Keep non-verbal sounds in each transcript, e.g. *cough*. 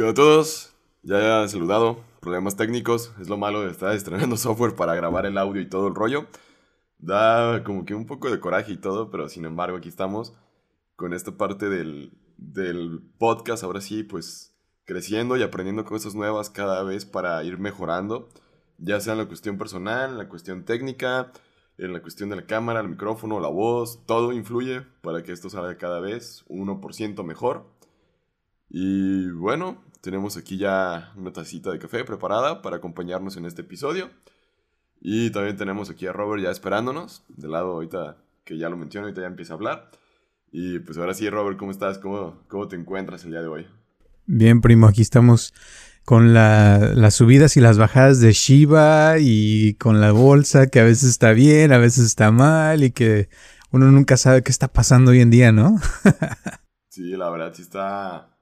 ¿Qué a todos? Ya he saludado. Problemas técnicos. Es lo malo de estar estrenando *laughs* software para grabar el audio y todo el rollo. Da como que un poco de coraje y todo, pero sin embargo aquí estamos con esta parte del, del podcast. Ahora sí, pues creciendo y aprendiendo cosas nuevas cada vez para ir mejorando. Ya sea en la cuestión personal, en la cuestión técnica, en la cuestión de la cámara, el micrófono, la voz. Todo influye para que esto salga cada vez 1% mejor. Y bueno, tenemos aquí ya una tacita de café preparada para acompañarnos en este episodio. Y también tenemos aquí a Robert ya esperándonos, de lado ahorita que ya lo menciono, ahorita ya empieza a hablar. Y pues ahora sí, Robert, ¿cómo estás? ¿Cómo, cómo te encuentras el día de hoy? Bien, primo, aquí estamos con la, las subidas y las bajadas de Shiba y con la bolsa que a veces está bien, a veces está mal y que uno nunca sabe qué está pasando hoy en día, ¿no? *laughs* sí, la verdad sí está,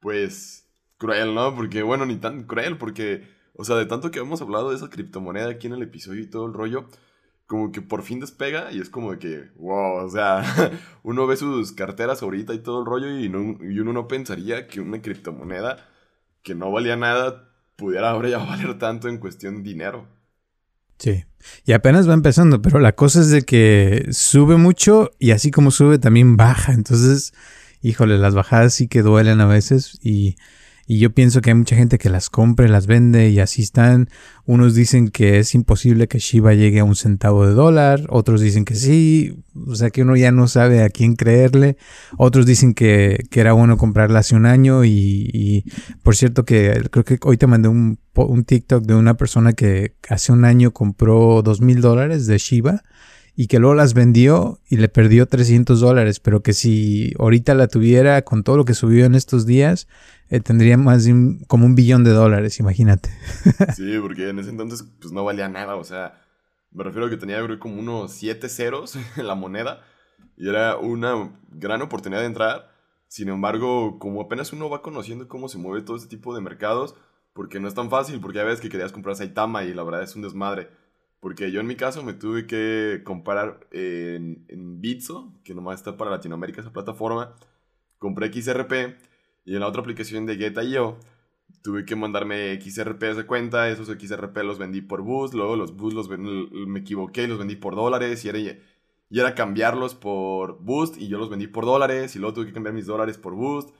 pues, cruel, ¿no? Porque, bueno, ni tan cruel, porque, o sea, de tanto que hemos hablado de esa criptomoneda aquí en el episodio y todo el rollo, como que por fin despega y es como de que, wow, o sea, *laughs* uno ve sus carteras ahorita y todo el rollo y, y uno no pensaría que una criptomoneda que no valía nada pudiera ahora ya *laughs* valer tanto en cuestión de dinero. Sí, y apenas va empezando, pero la cosa es de que sube mucho y así como sube también baja, entonces, híjole, las bajadas sí que duelen a veces y y yo pienso que hay mucha gente que las compra, las vende y así están. Unos dicen que es imposible que Shiba llegue a un centavo de dólar, otros dicen que sí, o sea que uno ya no sabe a quién creerle. Otros dicen que, era bueno comprarla hace un año y, por cierto que creo que hoy te mandé un, un TikTok de una persona que hace un año compró dos mil dólares de Shiba y que luego las vendió y le perdió 300 dólares, pero que si ahorita la tuviera con todo lo que subió en estos días, eh, tendría más de un, como un billón de dólares, imagínate. *laughs* sí, porque en ese entonces pues no valía nada, o sea, me refiero a que tenía creo, como unos siete ceros *laughs* en la moneda y era una gran oportunidad de entrar. Sin embargo, como apenas uno va conociendo cómo se mueve todo este tipo de mercados, porque no es tan fácil, porque a veces que querías comprar Saitama y la verdad es un desmadre. Porque yo en mi caso me tuve que comprar en, en Bitso, que nomás está para Latinoamérica esa plataforma. Compré XRP y en la otra aplicación de Get.io tuve que mandarme XRP de cuenta, esos XRP los vendí por Boost, luego los Boost los me equivoqué y los vendí por dólares y era, y era cambiarlos por Boost y yo los vendí por dólares y luego tuve que cambiar mis dólares por Boost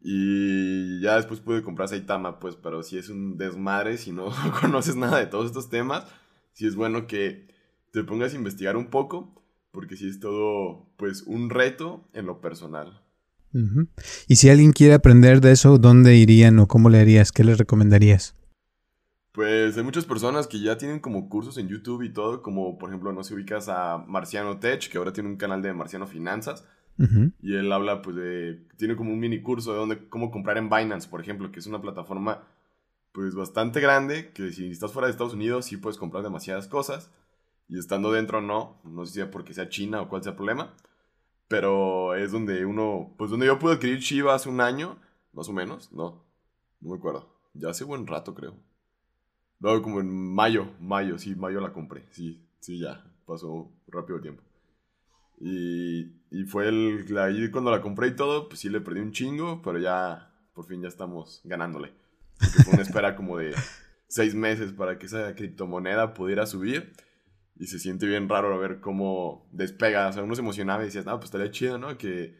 y ya después pude comprar Saitama, pues, pero si es un desmadre, si no *laughs* conoces nada de todos estos temas, si es bueno que te pongas a investigar un poco, porque si es todo, pues, un reto en lo personal. Y si alguien quiere aprender de eso, ¿dónde irían o cómo le harías? ¿Qué les recomendarías? Pues hay muchas personas que ya tienen como cursos en YouTube y todo, como por ejemplo, no se ubicas a Marciano Tech, que ahora tiene un canal de Marciano Finanzas. Y él habla, pues, de. Tiene como un mini curso de dónde, cómo comprar en Binance, por ejemplo, que es una plataforma, pues, bastante grande, que si estás fuera de Estados Unidos, sí puedes comprar demasiadas cosas. Y estando dentro, no. No sé si sea porque sea China o cuál sea el problema. Pero es donde uno, pues donde yo pude adquirir Shiba hace un año, más o menos, no, no me acuerdo. Ya hace buen rato, creo. No, como en mayo, mayo, sí, mayo la compré, sí, sí, ya, pasó rápido el tiempo. Y, y fue el, ahí cuando la compré y todo, pues sí le perdí un chingo, pero ya, por fin ya estamos ganándole. Fue una espera como de seis meses para que esa criptomoneda pudiera subir y se siente bien raro ver cómo despega. O sea, uno se emocionaba y decía, no, pues estaría chido, ¿no? Que,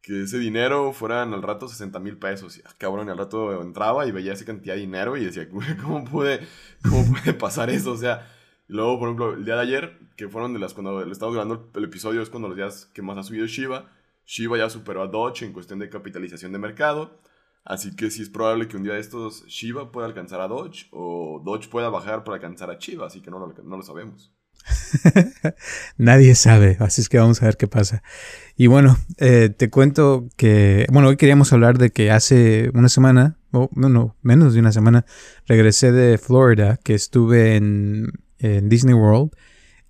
que ese dinero fueran al rato 60 mil pesos. Y, ah, y al rato entraba y veía esa cantidad de dinero y decía, ¿cómo puede, cómo puede pasar eso? O sea, y luego, por ejemplo, el día de ayer, que fueron de las cuando le estaba grabando el episodio, es cuando los días que más ha subido Shiba. Shiba ya superó a Doge en cuestión de capitalización de mercado. Así que sí es probable que un día de estos Shiba pueda alcanzar a Doge o Doge pueda bajar para alcanzar a Shiba, así que no lo, sabemos. *laughs* Nadie sabe, así es que vamos a ver qué pasa. Y bueno, eh, te cuento que, bueno, hoy queríamos hablar de que hace una semana, o no, menos de una semana, regresé de Florida, que estuve en, Disney World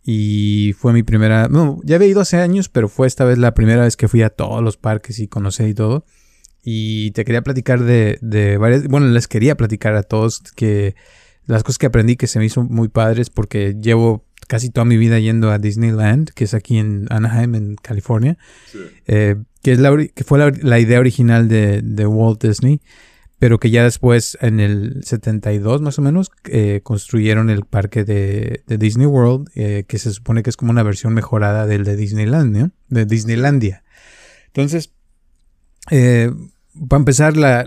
y fue mi primera, no, ya había ido hace años, pero fue esta vez la primera vez que fui a todos los parques y conocí y todo. Y te quería platicar de, de varias, bueno, les quería platicar a todos que las cosas que aprendí que se me hizo muy padres porque llevo casi toda mi vida yendo a Disneyland, que es aquí en Anaheim, en California, eh, que, es la, que fue la, idea original de, Walt Disney. pero que ya después, en el 72 más o menos, eh, construyeron el parque de, Disney World, eh, que se supone que es como una versión mejorada del de Disneyland, De Disneylandia. Entonces, eh, para empezar, la,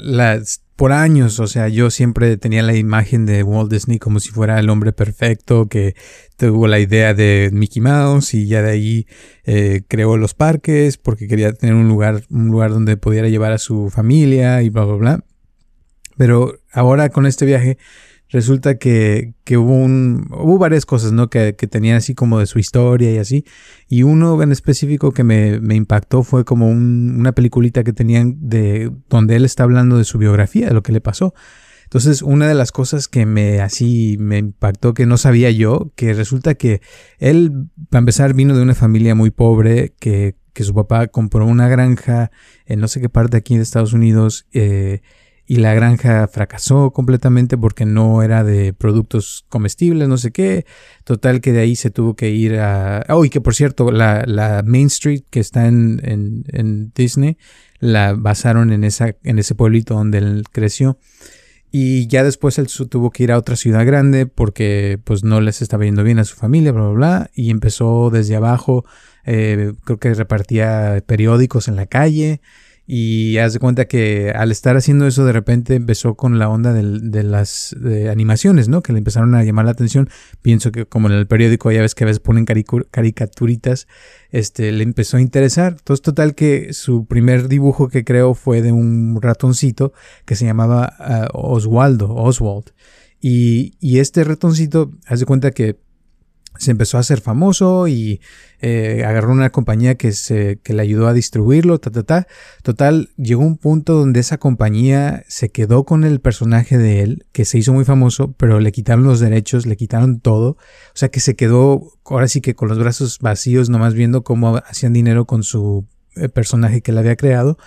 por años, o sea, yo siempre tenía la imagen de Walt Disney como si fuera el hombre perfecto que tuvo la idea de Mickey Mouse y ya de ahí eh, creó los parques porque quería tener un lugar, un lugar donde pudiera llevar a su familia y bla, bla, bla. Pero ahora con este viaje resulta que, hubo, un, hubo varias cosas, ¿no? Que, que, tenían así como de su historia y así. Y uno en específico que me, impactó fue como una peliculita que tenían de donde él está hablando de su biografía, de lo que le pasó. Entonces, una de las cosas que me así me impactó que no sabía yo, que resulta que él, para empezar, vino de una familia muy pobre, que, que su papá compró una granja en no sé qué parte aquí de Estados Unidos, eh, y la granja fracasó completamente porque no era de productos comestibles, no sé qué. Total que de ahí se tuvo que ir a... Oh, y que por cierto, la, Main Street que está en, en, Disney, la basaron en, esa, en ese pueblito donde él creció. Y ya después él tuvo que ir a otra ciudad grande porque pues no les estaba yendo bien a su familia, bla, bla, bla. Y empezó desde abajo, eh, creo que repartía periódicos en la calle. Y haz de cuenta que al estar haciendo eso, de repente empezó con la onda de, las animaciones, ¿no? Que le empezaron a llamar la atención. Pienso que como en el periódico ya ves que a veces ponen caricaturitas, este, le empezó a interesar. Entonces, total que su primer dibujo que creó fue de un ratoncito que se llamaba ah, Oswaldo, Oswald. Y, y este ratoncito, haz de cuenta que se empezó a hacer famoso y eh, agarró una compañía que, se, que le ayudó a distribuirlo, ta, ta, ta. Total, llegó un punto donde esa compañía se quedó con el personaje de él, que se hizo muy famoso, pero le quitaron los derechos, le quitaron todo. O sea que se quedó ahora sí que con los brazos vacíos, nomás viendo cómo hacían dinero con su eh, personaje que él había creado.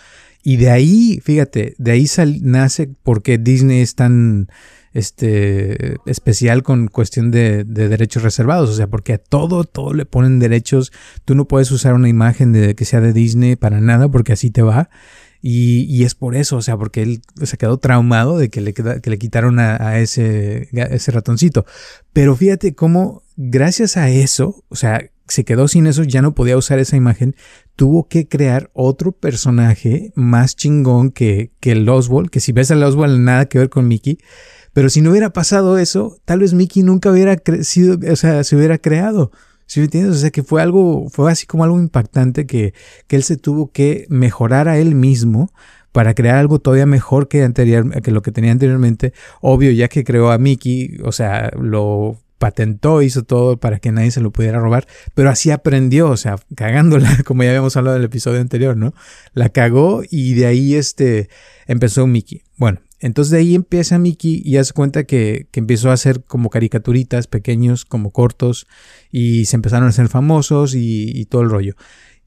Y de ahí, fíjate, de ahí nace porque Disney es tan este, especial con cuestión de, derechos reservados, o sea, porque a todo, todo le ponen derechos, tú no puedes usar una imagen de que sea de Disney para nada porque así te va. Y, es por eso, o sea, porque él se quedó traumado de que le, que le quitaron a, ese, ese ratoncito. Pero fíjate cómo, gracias a eso, o sea, se quedó sin eso, ya no podía usar esa imagen, tuvo que crear otro personaje más chingón que, que el Oswald, que si ves al Oswald nada que ver con Mickey, pero si no hubiera pasado eso, tal vez Mickey nunca hubiera crecido, o sea, se hubiera creado. ¿Sí me entiendes? O sea, que fue algo, fue así como algo impactante que, que él se tuvo que mejorar a él mismo para crear algo todavía mejor que, anterior, que lo que tenía anteriormente. Obvio, ya que creó a Mickey, o sea, lo patentó, hizo todo para que nadie se lo pudiera robar, pero así aprendió, o sea, cagándola, *laughs* como ya habíamos hablado en el episodio anterior, ¿no? La cagó y de ahí este empezó Mickey. Bueno, entonces de ahí empieza Mickey y hace cuenta que, que, empezó a hacer como caricaturitas pequeños, como cortos, y se empezaron a hacer famosos y, todo el rollo.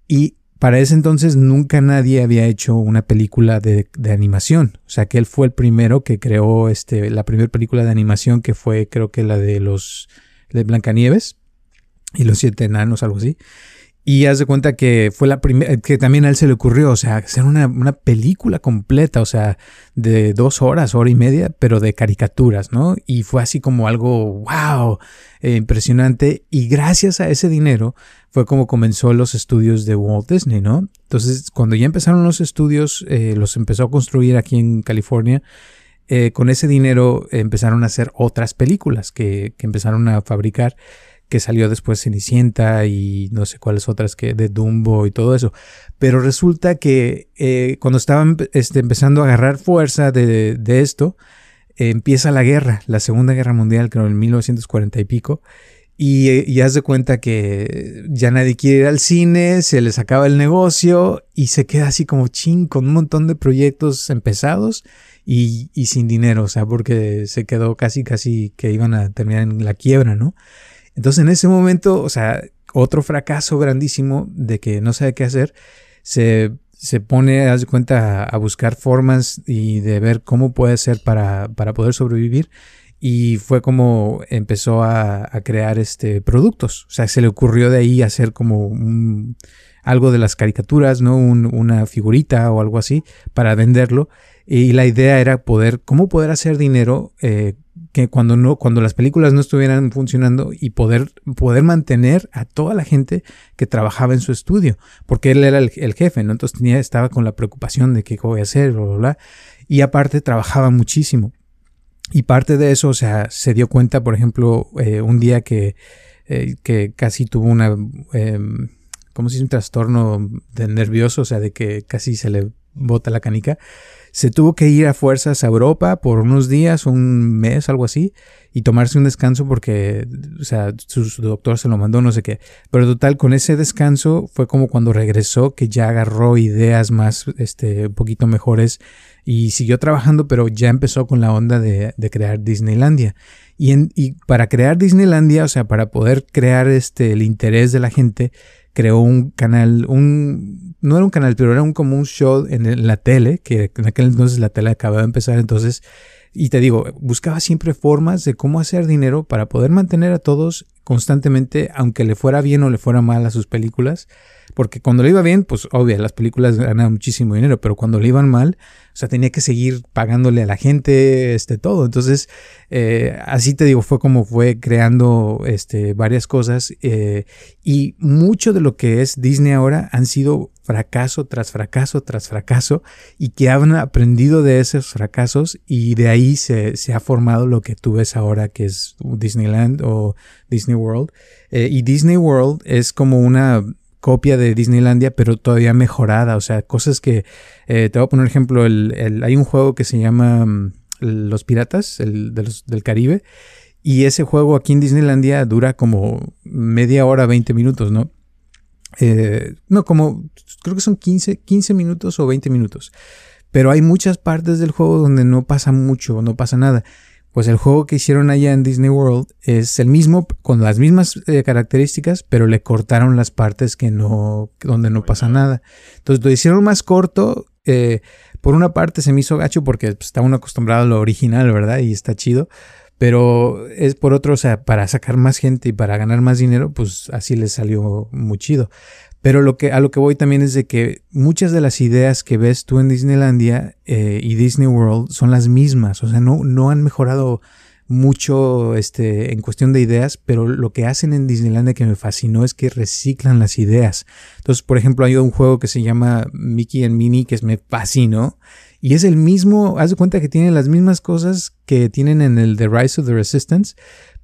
Y para ese entonces nunca nadie había hecho una película de, de, animación. O sea que él fue el primero que creó este, la primera película de animación que fue creo que la de los de Blancanieves y los siete enanos, algo así. Y haz de cuenta que fue la primera, que también a él se le ocurrió, o sea, hacer una, película completa, o sea, de dos horas, hora y media, pero de caricaturas, ¿no? Y fue así como algo, wow, eh, impresionante. Y gracias a ese dinero fue como comenzó los estudios de Walt Disney, ¿no? Entonces, cuando ya empezaron los estudios, eh, los empezó a construir aquí en California. Eh, con ese dinero empezaron a hacer otras películas que, que empezaron a fabricar que salió después Cenicienta y no sé cuáles otras que de Dumbo y todo eso. Pero resulta que eh, cuando estaban este, empezando a agarrar fuerza de, esto, empieza la guerra, la Segunda Guerra Mundial, creo en 1940 y pico. Y, y haz de cuenta que ya nadie quiere ir al cine, se les acaba el negocio y se queda así como ching con un montón de proyectos empezados y, y sin dinero, o sea, porque se quedó casi, casi que iban a terminar en la quiebra, ¿no? Entonces en ese momento, o sea, otro fracaso grandísimo de que no sabe qué hacer, se, se pone, haz de cuenta, a buscar formas y de ver cómo puede ser para, para poder sobrevivir. Y fue como empezó a, a, crear este productos. O sea, se le ocurrió de ahí hacer como un, algo de las caricaturas, ¿no? una figurita o algo así para venderlo. Y la idea era poder, cómo poder hacer dinero eh, que cuando no, cuando las películas no estuvieran funcionando y poder, poder mantener a toda la gente que trabajaba en su estudio, porque él era el, jefe, ¿no? Entonces tenía, estaba con la preocupación de qué voy a hacer, bla, bla, bla. Y aparte trabajaba muchísimo. Y parte de eso, o sea, se dio cuenta, por ejemplo, eh, un día que, eh, que casi tuvo una, eh, ¿cómo se dice? Un trastorno de nervioso, o sea, de que casi se le bota la canica se tuvo que ir a fuerzas a Europa por unos días, un mes, algo así, y tomarse un descanso porque, o sea, su, doctor se lo mandó, no sé qué. Pero total, con ese descanso fue como cuando regresó, que ya agarró ideas más, este, un poquito mejores y siguió trabajando, pero ya empezó con la onda de, crear Disneylandia. Y, y para crear Disneylandia, o sea, para poder crear este, el interés de la gente, creó un canal, un, no era un canal, pero era un, como un show en la tele, que en aquel entonces la tele acababa de empezar, entonces, y te digo, buscaba siempre formas de cómo hacer dinero para poder mantener a todos constantemente, aunque le fuera bien o le fuera mal a sus películas, porque cuando le iba bien, pues obvio, las películas ganaban muchísimo dinero, pero cuando le iban mal, o sea, tenía que seguir pagándole a la gente, este, todo. Entonces, eh, así te digo, fue como fue creando, este, varias cosas. Eh, y mucho de lo que es Disney ahora han sido fracaso tras fracaso tras fracaso y que han aprendido de esos fracasos y de ahí se, se ha formado lo que tú ves ahora que es Disneyland o Disney World. Eh, y Disney World es como una copia de Disneylandia, pero todavía mejorada. O sea, cosas que. Eh, te voy a poner ejemplo: el, hay un juego que se llama mm, Los Piratas, del Caribe. Y ese juego aquí en Disneylandia dura como media hora, 20 minutos, ¿no? Eh, no, como creo que son 15, 15 minutos o 20 minutos. Pero hay muchas partes del juego donde no pasa mucho, no pasa nada. Pues el juego que hicieron allá en Disney World es el mismo, con las mismas eh, características, pero le cortaron las partes que no, donde no pasa nada. Entonces lo hicieron más corto. Eh, por una parte se me hizo gacho porque pues, está uno acostumbrado a lo original, ¿verdad? Y está chido. Pero es por otro, o sea, para sacar más gente y para ganar más dinero, pues así les salió muy chido. Pero lo que, a lo que voy también es de que muchas de las ideas que ves tú en Disneylandia eh, y Disney World son las mismas. O sea, no, no han mejorado mucho este, en cuestión de ideas, pero lo que hacen en Disneylandia que me fascinó es que reciclan las ideas. Entonces, por ejemplo, hay un juego que se llama Mickey and Minnie que me fascinó. Y es el mismo, haz de cuenta que tiene las mismas cosas que tienen en el The Rise of the Resistance,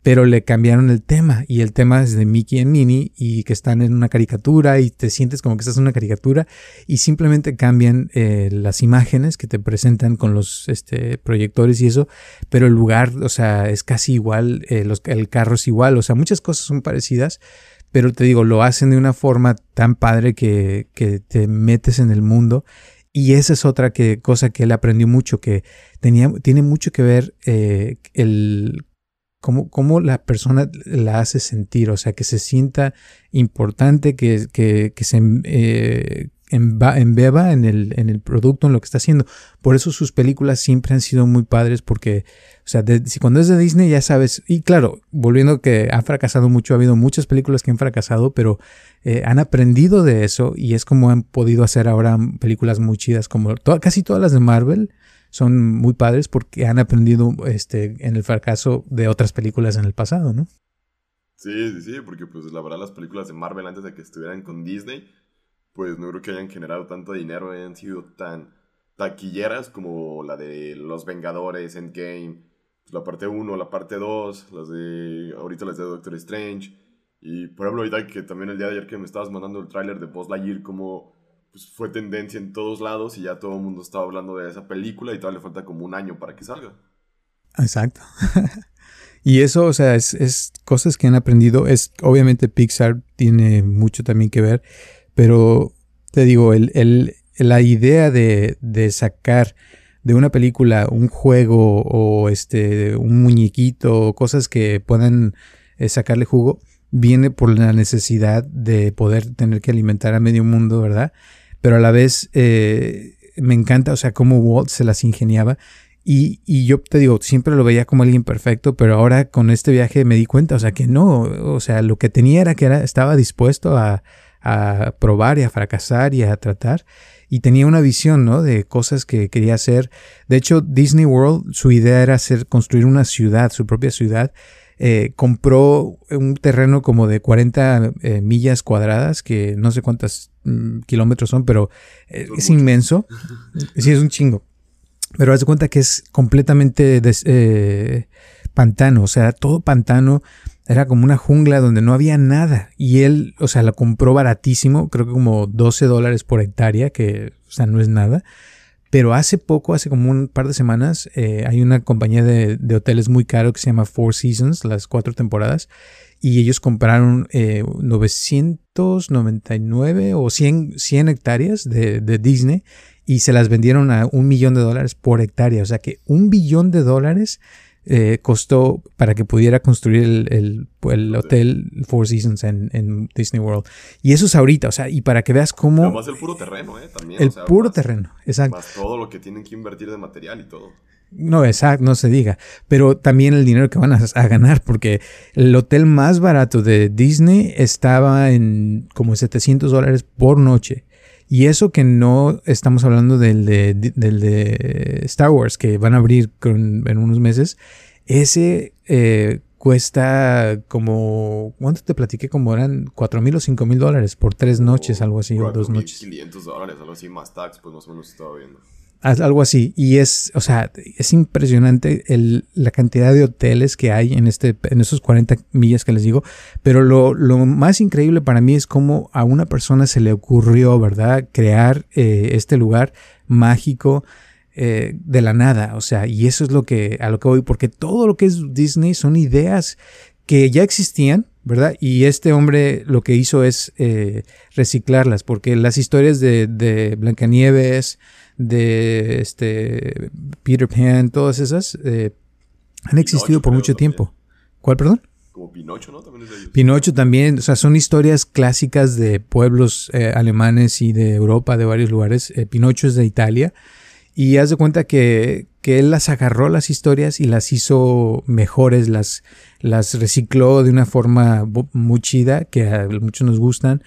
pero le cambiaron el tema y el tema es de Mickey y Minnie y que están en una caricatura y te sientes como que estás en una caricatura y simplemente cambian eh, las imágenes que te presentan con los este, proyectores y eso, pero el lugar, o sea, es casi igual, eh, el carro es igual, o sea, muchas cosas son parecidas, pero te digo, lo hacen de una forma tan padre que, que te metes en el mundo y esa es otra que, cosa que él aprendió mucho, que tenía, tiene mucho que ver eh, el cómo, la persona la hace sentir, o sea, que se sienta importante, que, que, que se eh, embeba en el, en el producto, en lo que está haciendo. Por eso sus películas siempre han sido muy padres, porque, o sea, si cuando es de Disney ya sabes, y claro, volviendo que ha fracasado mucho, ha habido muchas películas que han fracasado, pero eh, han aprendido de eso y es como han podido hacer ahora películas muy chidas, como casi todas las de Marvel son muy padres porque han aprendido este, en el fracaso de otras películas en el pasado, ¿no? Sí, sí, sí, porque pues la verdad las películas de Marvel antes de que estuvieran con Disney, pues no creo que hayan generado tanto dinero, hayan sido tan taquilleras como la de Los Vengadores, Endgame, pues, la parte 1, la parte 2, las de ahorita las de Doctor Strange. Y por ejemplo, ahorita que también el día de ayer que me estabas mandando el tráiler de Buzz Lightyear, como pues, fue tendencia en todos lados y ya todo el mundo estaba hablando de esa película y todavía le falta como un año para que salga. Exacto. *laughs* y eso, o sea, es, cosas que han aprendido. Es, obviamente Pixar tiene mucho también que ver, pero te digo, el, la idea de, de sacar de una película un juego o este un muñequito, cosas que puedan eh, sacarle jugo, viene por la necesidad de poder tener que alimentar a medio mundo, ¿verdad? Pero a la vez eh, me encanta, o sea, cómo Walt se las ingeniaba. Y, y, yo te digo, siempre lo veía como alguien perfecto, pero ahora con este viaje me di cuenta, o sea, que no, o sea, lo que tenía era que era, estaba dispuesto a, a probar y a fracasar y a tratar. Y tenía una visión, ¿no? De cosas que quería hacer. De hecho, Disney World, su idea era hacer, construir una ciudad, su propia ciudad. Eh, compró un terreno como de 40 eh, millas cuadradas, que no sé cuántos mm, kilómetros son, pero eh, es inmenso. *laughs* sí, es un chingo. Pero haz de cuenta que es completamente pantano, o sea, todo pantano. Era como una jungla donde no había nada. Y él, o sea, la compró baratísimo, creo que como 12 dólares por hectárea, que, o sea, no es nada. Pero hace poco, hace como un par de semanas, eh, hay una compañía de, hoteles muy caro que se llama Four Seasons, las cuatro temporadas, y ellos compraron 999 eh, o 100, 100 hectáreas de, de, Disney y se las vendieron a un millón de dólares por hectárea. O sea que un billón de dólares eh, costó para que pudiera construir el, el, hotel Four Seasons en, Disney World. Y eso es ahorita, o sea, y para que veas cómo... Además el puro terreno, ¿eh? También. El puro terreno, exacto. Más todo lo que tienen que invertir de material y todo. No, exacto, no se diga. Pero también el dinero que van a, a, ganar, porque el hotel más barato de Disney estaba en como 700 dólares por noche. Y eso que no estamos hablando del de, del de Star Wars, que van a abrir en unos meses, ese eh, cuesta como, ¿cuánto te platiqué? Como eran 4 mil o 5 mil dólares por tres noches, algo así, o dos noches. 500 dólares, algo así, más tax, pues más o menos estaba viendo. Algo así. Y es, o sea, es impresionante el, la cantidad de hoteles que hay en, este, en esos 40 millas que les digo. Pero lo, lo más increíble para mí es cómo a una persona se le ocurrió, ¿verdad?, crear eh, este lugar mágico. Eh, de la nada, o sea, y eso es lo que a lo que voy, porque todo lo que es Disney son ideas que ya existían, ¿verdad? Y este hombre lo que hizo es eh, reciclarlas, porque las historias de, de Blancanieves, de este Peter Pan, todas esas eh, han existido por mucho tiempo. ¿Cuál, perdón? Como Pinocho, ¿no? También Pinocho también, o sea, son historias clásicas de pueblos eh, alemanes y de Europa, de varios lugares. Eh, Pinocho es de Italia. Y haz de cuenta que, que, él las agarró las historias y las hizo mejores, las, las recicló de una forma muy chida, que a muchos nos gustan.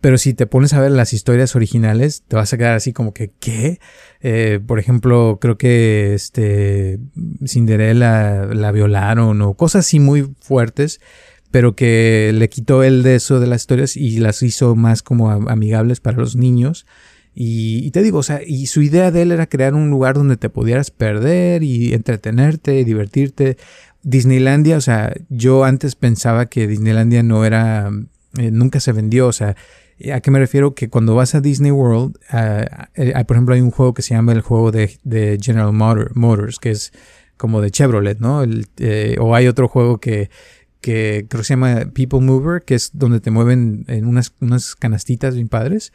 Pero si te pones a ver las historias originales, te vas a quedar así como que, ¿qué? Eh, por ejemplo, creo que este Cinderella la violaron o cosas así muy fuertes, pero que le quitó él de eso de las historias y las hizo más como amigables para los niños. Y, y, te digo, o sea, y su idea de él era crear un lugar donde te pudieras perder y entretenerte, y divertirte. Disneylandia, o sea, yo antes pensaba que Disneylandia no era, eh, nunca se vendió, o sea, ¿A qué me refiero? Que cuando vas a Disney World, eh, por ejemplo, hay un juego que se llama el juego de, General Motors, que es como de Chevrolet, ¿no? Eh, o hay otro juego que, que creo que se llama People Mover, que es donde te mueven en unas, unas canastitas bien padres.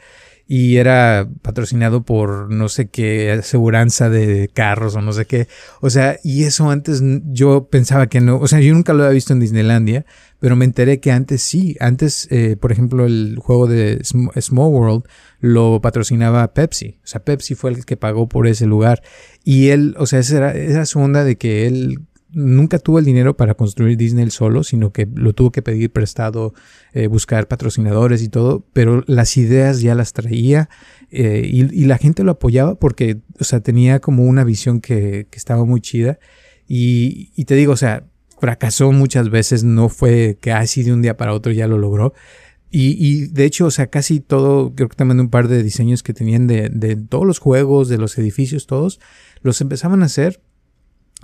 Y era patrocinado por no sé qué aseguranza de carros o no sé qué. O sea, y eso antes yo pensaba que no. O sea, yo nunca lo había visto en Disneylandia. Pero me enteré que antes sí, antes, eh, por ejemplo, el juego de Small World lo patrocinaba Pepsi. O sea, Pepsi fue el que pagó por ese lugar. Y él, o sea, esa era, su onda de que él nunca tuvo el dinero para construir Disney solo, sino que lo tuvo que pedir prestado, eh, buscar patrocinadores y todo, pero las ideas ya las traía eh, y, la gente lo apoyaba porque, o sea, tenía como una visión que, estaba muy chida. Y, te digo, o sea, fracasó muchas veces, no fue que así de un día para otro ya lo logró. Y, y, de hecho, o sea, casi todo, creo que mandé un par de diseños que tenían de todos los juegos, de los edificios, todos, los empezaban a hacer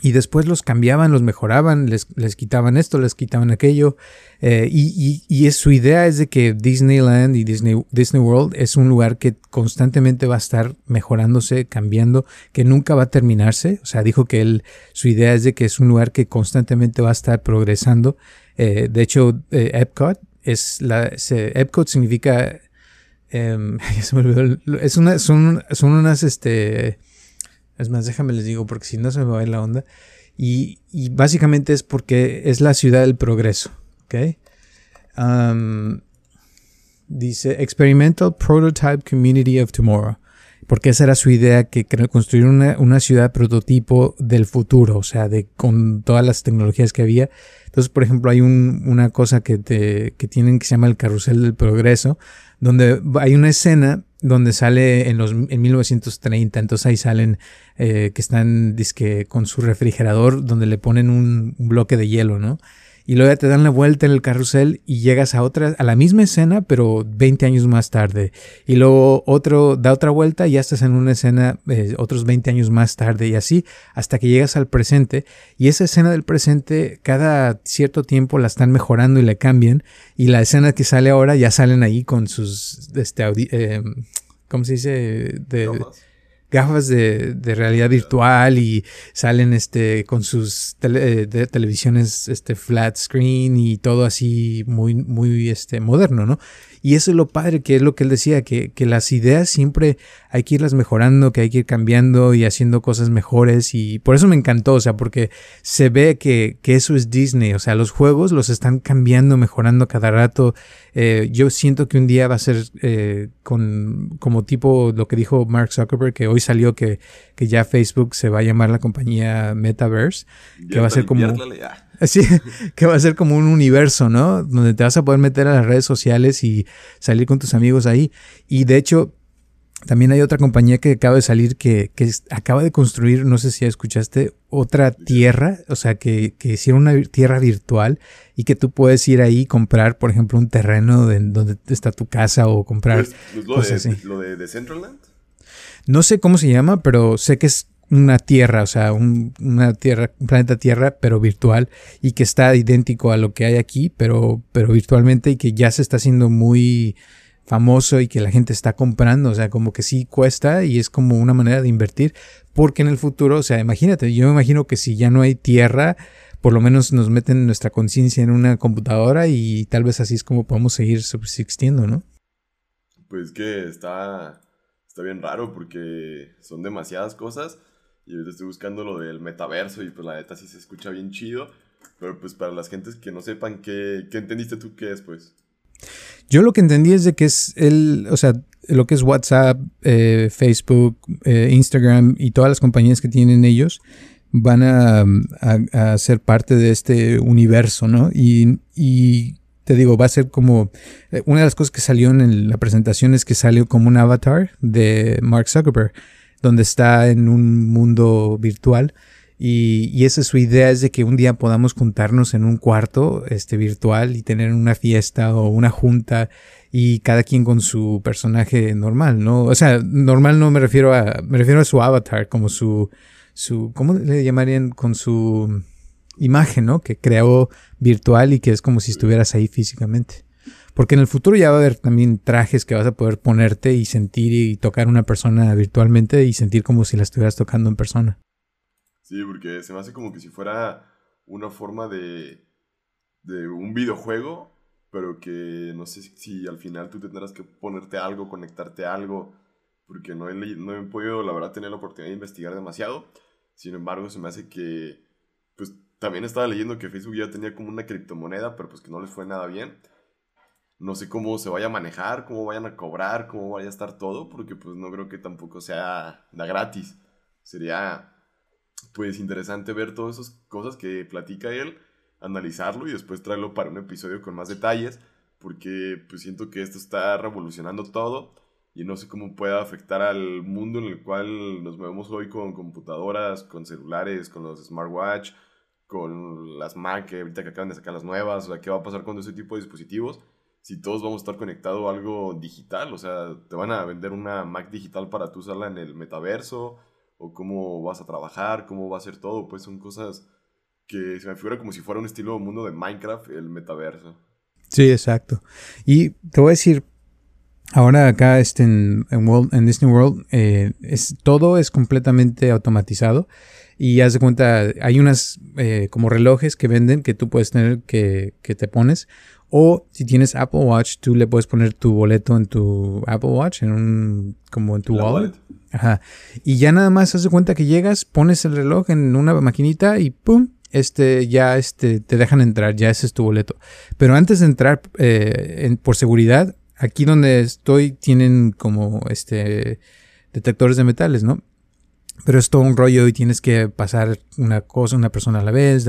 y después los cambiaban, los mejoraban, les, les quitaban esto, les quitaban aquello. Eh, y, y, es, su idea es de que Disneyland y Disney, Disney World es un lugar que constantemente va a estar mejorándose, cambiando, que nunca va a terminarse. O sea, dijo que él, su idea es de que es un lugar que constantemente va a estar progresando. Eh, de hecho, eh, Epcot es la, Epcot significa, em, *laughs* se me olvidó, es una, son, son unas, este, es más, déjame les digo, porque si no se me va a ir la onda. Y, básicamente es porque es la ciudad del progreso. ¿Ok? dice Experimental Prototype Community of Tomorrow. porque esa era su idea, que construir una, una, ciudad prototipo del futuro, o sea, de con todas las tecnologías que había. Entonces, por ejemplo, hay un, una cosa que, te, que tienen que se llama el carrusel del progreso, donde hay una escena donde sale en los en 1930, entonces ahí salen eh, que están disque, con su refrigerador donde le ponen un, un bloque de hielo, ¿no? Y luego te dan la vuelta en el carrusel y llegas a otra, a la misma escena, pero 20 años más tarde. Y luego otro da otra vuelta y ya estás en una escena eh, otros 20 años más tarde y así hasta que llegas al presente. Y esa escena del presente, cada cierto tiempo la están mejorando y le cambian. Y la escena que sale ahora ya salen ahí con sus, este, eh, ¿cómo se dice? De, gafas de, realidad virtual y salen este con sus eh, televisiones este flat screen y todo así muy muy este moderno, ¿no? Y eso es lo padre, que es lo que él decía, que, que, las ideas siempre hay que irlas mejorando, que hay que ir cambiando y haciendo cosas mejores. Y por eso me encantó, o sea, porque se ve que, que eso es Disney. O sea, los juegos los están cambiando, mejorando cada rato. Eh, yo siento que un día va a ser eh, con, como tipo lo que dijo Mark Zuckerberg, que hoy salió que, que ya Facebook se va a llamar la compañía Metaverse, que va a ser como... Así *laughs* que va a ser como un universo, ¿no? Donde te vas a poder meter a las redes sociales y salir con tus amigos ahí. Y de hecho, también hay otra compañía que acaba de salir que, que acaba de construir, no sé si ya escuchaste, otra tierra, o sea, que, que hicieron una tierra virtual y que tú puedes ir ahí y comprar, por ejemplo, un terreno de donde está tu casa o comprar lo, cosas de, lo de Decentraland. No sé cómo se llama, pero sé que es una tierra, o sea, un, una tierra, un planeta Tierra, pero virtual y que está idéntico a lo que hay aquí, pero, pero virtualmente y que ya se está haciendo muy famoso y que la gente está comprando, o sea, como que sí cuesta y es como una manera de invertir, porque en el futuro, o sea, imagínate, yo me imagino que si ya no hay tierra, por lo menos nos meten nuestra conciencia en una computadora y tal vez así es como podemos seguir subsistiendo, ¿no? Pues que está, está bien raro porque son demasiadas cosas y ahorita estoy buscando lo del metaverso y pues la neta sí se escucha bien chido. Pero pues para las gentes que no sepan qué, qué entendiste tú qué es, pues. Yo lo que entendí es de que es el, o sea, lo que es WhatsApp, eh, Facebook, eh, Instagram y todas las compañías que tienen ellos van a, a, ser parte de este universo, ¿no? Y, y, te digo, va a ser como, eh, una de las cosas que salió en la presentación es que salió como un avatar de Mark Zuckerberg donde está en un mundo virtual. Y, esa es su idea, es de que un día podamos juntarnos en un cuarto este, virtual y tener una fiesta o una junta y cada quien con su personaje normal, ¿no? O sea, normal no me refiero a, me refiero a su avatar, como su, su, ¿cómo le llamarían? Con su imagen, ¿no? Que creó virtual y que es como si estuvieras ahí físicamente. Porque en el futuro ya va a haber también trajes que vas a poder ponerte y sentir y tocar a una persona virtualmente y sentir como si la estuvieras tocando en persona. Sí, porque se me hace como que si fuera una forma de, de un videojuego, pero que no sé si, al final tú tendrás que ponerte algo, conectarte a algo, porque no he, no he podido, la verdad, tener la oportunidad de investigar demasiado. Sin embargo, se me hace que, pues también estaba leyendo que Facebook ya tenía como una criptomoneda, pero pues que no les fue nada bien. No sé cómo se vaya a manejar, cómo vayan a cobrar, cómo vaya a estar todo, porque pues no creo que tampoco sea da gratis. Sería pues interesante ver todas esas cosas que platica él, analizarlo y después traerlo para un episodio con más detalles, porque pues siento que esto está revolucionando todo y no sé cómo pueda afectar al mundo en el cual nos movemos hoy con computadoras, con celulares, con los smartwatch, con las Mac que ahorita que acaban de sacar las nuevas, o sea, qué va a pasar con ese tipo de dispositivos si todos vamos a estar conectados a algo digital, o sea, te van a vender una Mac digital para tú usarla en el metaverso, o cómo vas a trabajar, cómo va a ser todo, pues son cosas que se me figura como si fuera un estilo mundo de Minecraft, el metaverso. Sí, exacto. Y te voy a decir, ahora acá este, en, en, Disney World, eh, es, todo es completamente automatizado. Y haz de cuenta, hay unas eh, como relojes que venden que tú puedes tener que, que te pones o si tienes Apple Watch, tú le puedes poner tu boleto en tu Apple Watch, en un, como en tu wallet. Ajá. Y ya nada más haz de cuenta que llegas, pones el reloj en una maquinita y pum, este, ya este, te dejan entrar, ya ese es tu boleto. Pero antes de entrar, eh, por seguridad, aquí donde estoy tienen como este detectores de metales, ¿no? Pero es todo un rollo y tienes que pasar una cosa, una persona a la vez.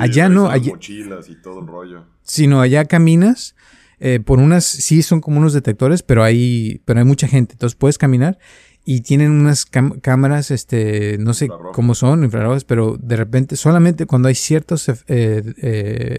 allá no. Allá, mochilas y todo el rollo. Sino allá caminas. Eh, por unas, sí son como unos detectores, pero hay, pero hay mucha gente. Entonces puedes caminar y tienen unas cámaras, este, no sé cómo son, infrarrojas, pero de repente, solamente cuando hay ciertos eh, eh,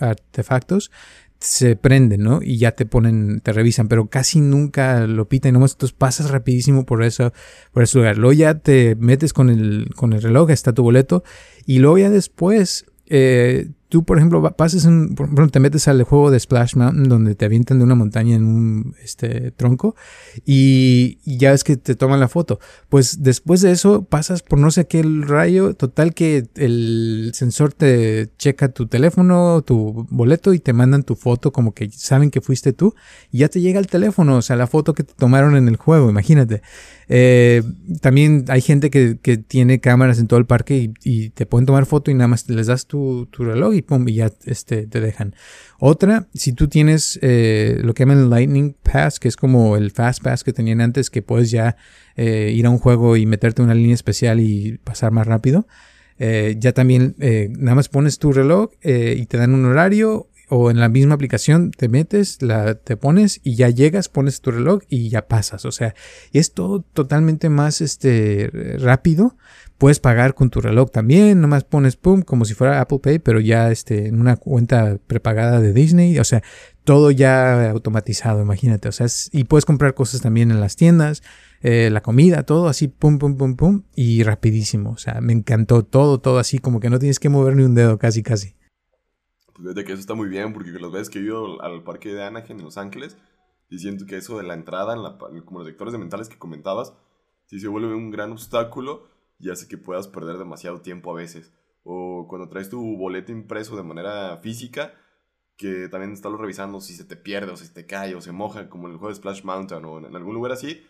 artefactos, se prenden, ¿no? Y ya te ponen, te revisan, pero casi nunca lo pitan, nomás entonces pasas rapidísimo por eso, por ese lugar. Luego ya te metes con el, con el reloj, está tu boleto, y luego ya después eh, tú, por ejemplo, pases un, por te metes al juego de Splash Mountain donde te avientan de una montaña en un este, tronco y, ya es que te toman la foto. Pues después de eso pasas por no sé qué rayo, total que el sensor te checa tu teléfono, tu boleto y te mandan tu foto como que saben que fuiste tú y ya te llega el teléfono, o sea, la foto que te tomaron en el juego, imagínate. Eh, también hay gente que, que, tiene cámaras en todo el parque y, te pueden tomar foto y nada más les das tu, reloj y pum, y ya este, te dejan. Otra, si tú tienes eh, lo que llaman Lightning Pass, que es como el Fast Pass que tenían antes, que puedes ya eh, ir a un juego y meterte una línea especial y pasar más rápido. ya también nada más pones tu reloj y te dan un horario o en la misma aplicación te metes, la, te pones y ya llegas, pones tu reloj y ya pasas. O sea, es todo totalmente más este, rápido. Puedes pagar con tu reloj también, nomás pones pum, como si fuera Apple Pay, pero ya este, en una cuenta prepagada de Disney. O sea, todo ya automatizado, imagínate. O sea, y puedes comprar cosas también en las tiendas, eh, la comida, todo así, pum, pum, pum, pum, y rapidísimo. O sea, me encantó todo, todo así, como que no tienes que mover ni un dedo, casi, casi. Pues de que eso está muy bien, porque las veces que he ido al parque de Anaheim en Los Ángeles, y siento que eso de la entrada, como los sectores de mentales que comentabas, sí se vuelve un gran obstáculo y hace que puedas perder demasiado tiempo a veces. O cuando traes tu boleto impreso de manera física, que también estás revisando si se te pierde o si te cae o se moja, como en el juego de Splash Mountain o en algún lugar así,